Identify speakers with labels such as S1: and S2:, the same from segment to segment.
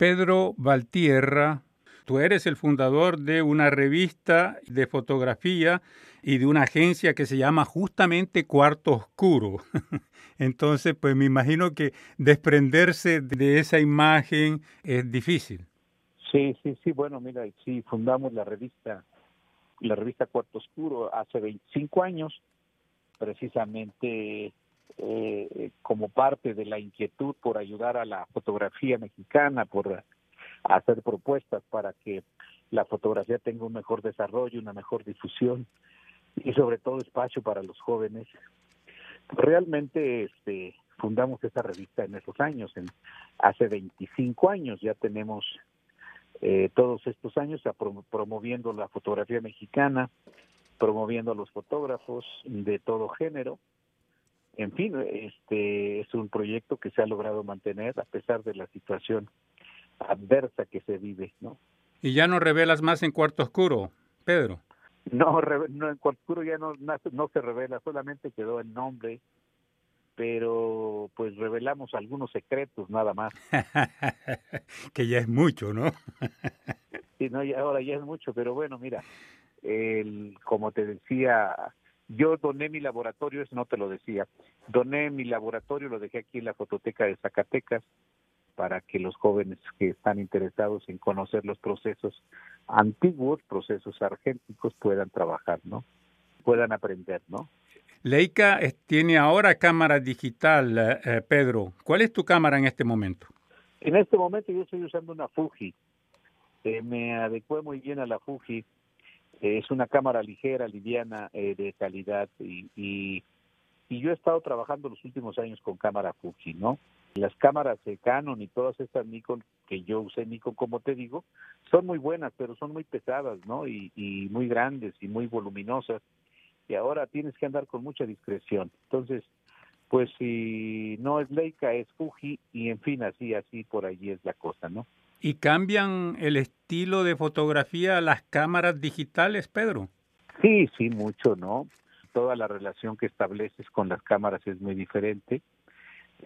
S1: Pedro Valtierra, tú eres el fundador de una revista de fotografía y de una agencia que se llama justamente Cuarto Oscuro. Entonces, pues me imagino que desprenderse de esa imagen es difícil.
S2: Sí, sí, sí, bueno, mira, sí, fundamos la revista, la revista Cuarto Oscuro hace 25 años, precisamente eh, como parte de la inquietud por ayudar a la fotografía mexicana, por hacer propuestas para que la fotografía tenga un mejor desarrollo, una mejor difusión y sobre todo espacio para los jóvenes. Realmente este, fundamos esta revista en esos años, en hace 25 años ya tenemos eh, todos estos años promoviendo la fotografía mexicana, promoviendo a los fotógrafos de todo género. En fin, este es un proyecto que se ha logrado mantener a pesar de la situación adversa que se vive, ¿no?
S1: Y ya no revelas más en Cuarto Oscuro, Pedro.
S2: No, no en Cuarto Oscuro ya no, no se revela, solamente quedó el nombre, pero pues revelamos algunos secretos nada más.
S1: que ya es mucho, ¿no?
S2: sí, no, ahora ya es mucho, pero bueno, mira, el, como te decía, yo doné mi laboratorio, eso no te lo decía, doné mi laboratorio, lo dejé aquí en la fototeca de Zacatecas, para que los jóvenes que están interesados en conocer los procesos antiguos, procesos argénticos, puedan trabajar, ¿no? Puedan aprender, ¿no?
S1: Leica tiene ahora cámara digital, eh, eh, Pedro. ¿Cuál es tu cámara en este momento?
S2: En este momento yo estoy usando una Fuji. Eh, me adecué muy bien a la Fuji. Es una cámara ligera, liviana, de calidad y, y, y yo he estado trabajando los últimos años con cámara Fuji, ¿no? Las cámaras de Canon y todas estas Nikon que yo usé Nikon, como te digo, son muy buenas, pero son muy pesadas, ¿no? Y, y muy grandes y muy voluminosas. Y ahora tienes que andar con mucha discreción. Entonces, pues si no es Leica, es Fuji y en fin, así, así por allí es la cosa, ¿no?
S1: ¿Y cambian el estilo de fotografía las cámaras digitales, Pedro?
S2: Sí, sí, mucho, ¿no? Toda la relación que estableces con las cámaras es muy diferente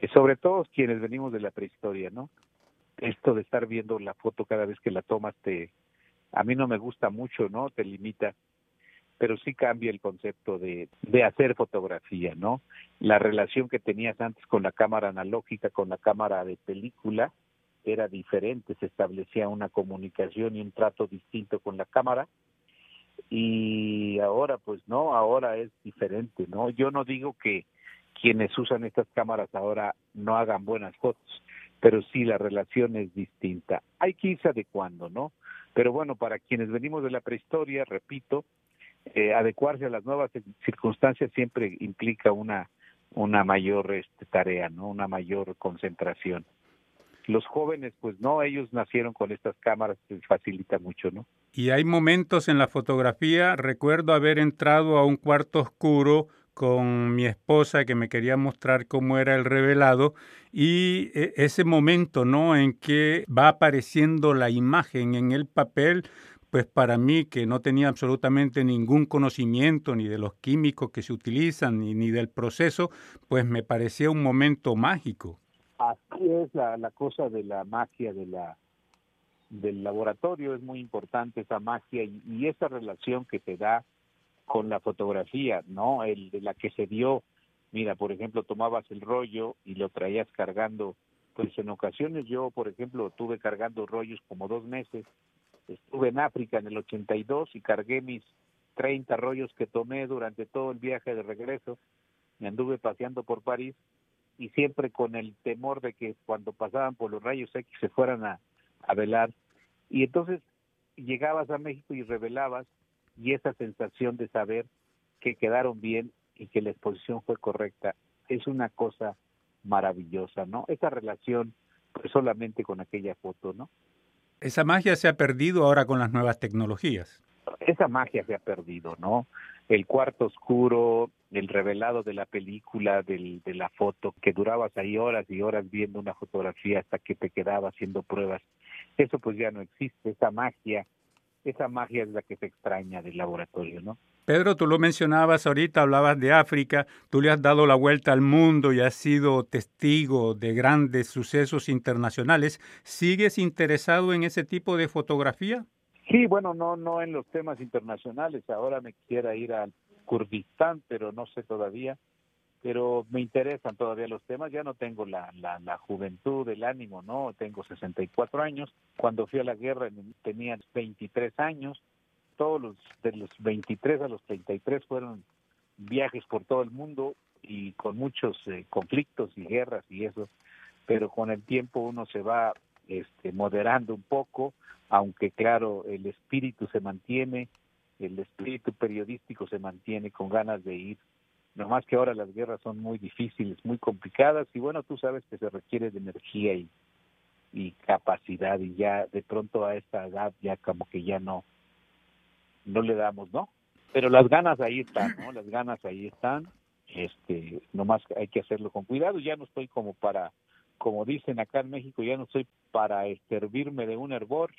S2: eh, sobre todo quienes venimos de la prehistoria, ¿no? Esto de estar viendo la foto cada vez que la tomas te a mí no me gusta mucho, ¿no? Te limita, pero sí cambia el concepto de de hacer fotografía, ¿no? La relación que tenías antes con la cámara analógica, con la cámara de película era diferente, se establecía una comunicación y un trato distinto con la cámara y ahora pues no, ahora es diferente, ¿no? Yo no digo que quienes usan estas cámaras ahora no hagan buenas fotos, pero sí la relación es distinta. Hay que irse adecuando, ¿no? Pero bueno, para quienes venimos de la prehistoria, repito, eh, adecuarse a las nuevas circunstancias siempre implica una una mayor este, tarea, ¿no? Una mayor concentración. Los jóvenes, pues no, ellos nacieron con estas cámaras, facilita mucho, ¿no?
S1: Y hay momentos en la fotografía, recuerdo haber entrado a un cuarto oscuro con mi esposa que me quería mostrar cómo era el revelado y e, ese momento, ¿no? En que va apareciendo la imagen en el papel, pues para mí que no tenía absolutamente ningún conocimiento ni de los químicos que se utilizan ni, ni del proceso, pues me parecía un momento mágico.
S2: Así es la, cosa de la magia del laboratorio, es muy importante esa magia y, esa relación que te da con la fotografía, ¿no? El de la que se dio, mira, por ejemplo, tomabas el rollo y lo traías cargando, pues en ocasiones yo, por ejemplo, tuve cargando rollos como dos meses, estuve en África en el 82 y cargué mis 30 rollos que tomé durante todo el viaje de regreso, me anduve paseando por París y siempre con el temor de que cuando pasaban por los rayos X se fueran a, a velar. Y entonces llegabas a México y revelabas y esa sensación de saber que quedaron bien y que la exposición fue correcta es una cosa maravillosa, ¿no? Esa relación pues solamente con aquella foto, ¿no?
S1: Esa magia se ha perdido ahora con las nuevas tecnologías.
S2: Esa magia se ha perdido, ¿no? El cuarto oscuro, el revelado de la película, del, de la foto, que durabas ahí horas y horas viendo una fotografía hasta que te quedaba haciendo pruebas. Eso pues ya no existe, esa magia esa magia es la que se extraña del laboratorio, ¿no?
S1: Pedro, tú lo mencionabas ahorita, hablabas de África, tú le has dado la vuelta al mundo y has sido testigo de grandes sucesos internacionales. ¿Sigues interesado en ese tipo de fotografía?
S2: Sí, bueno, no, no en los temas internacionales. Ahora me quisiera ir al Kurdistán, pero no sé todavía. Pero me interesan todavía los temas. Ya no tengo la, la, la juventud, el ánimo, ¿no? Tengo 64 años. Cuando fui a la guerra tenía 23 años todos los de los 23 a los 33 fueron viajes por todo el mundo y con muchos eh, conflictos y guerras y eso, pero con el tiempo uno se va este, moderando un poco, aunque claro, el espíritu se mantiene, el espíritu periodístico se mantiene con ganas de ir. No más que ahora las guerras son muy difíciles, muy complicadas y bueno, tú sabes que se requiere de energía y, y capacidad y ya de pronto a esta edad ya como que ya no, no le damos, ¿no? Pero las ganas ahí están, ¿no? Las ganas ahí están. Este, nomás hay que hacerlo con cuidado. Ya no estoy como para, como dicen acá en México, ya no estoy para servirme de un hervor.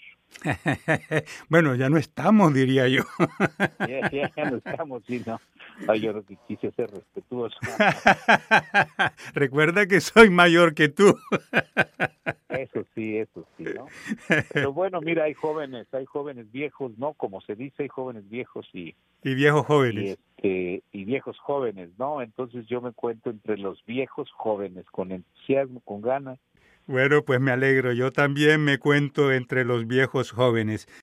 S1: bueno, ya no estamos, diría yo.
S2: ya, ya, no estamos, sí, ¿no? yo no quise ser respetuoso.
S1: Recuerda que soy mayor que tú.
S2: eso sí, eso sí, ¿no? Pero bueno, mira, hay jóvenes, hay jóvenes viejos, ¿no? Como se dice, hay jóvenes viejos y...
S1: Y viejos jóvenes.
S2: Y, y viejos jóvenes, ¿no? Entonces yo me cuento entre los viejos jóvenes, con entusiasmo, con ganas,
S1: bueno, pues me alegro. Yo también me cuento entre los viejos jóvenes.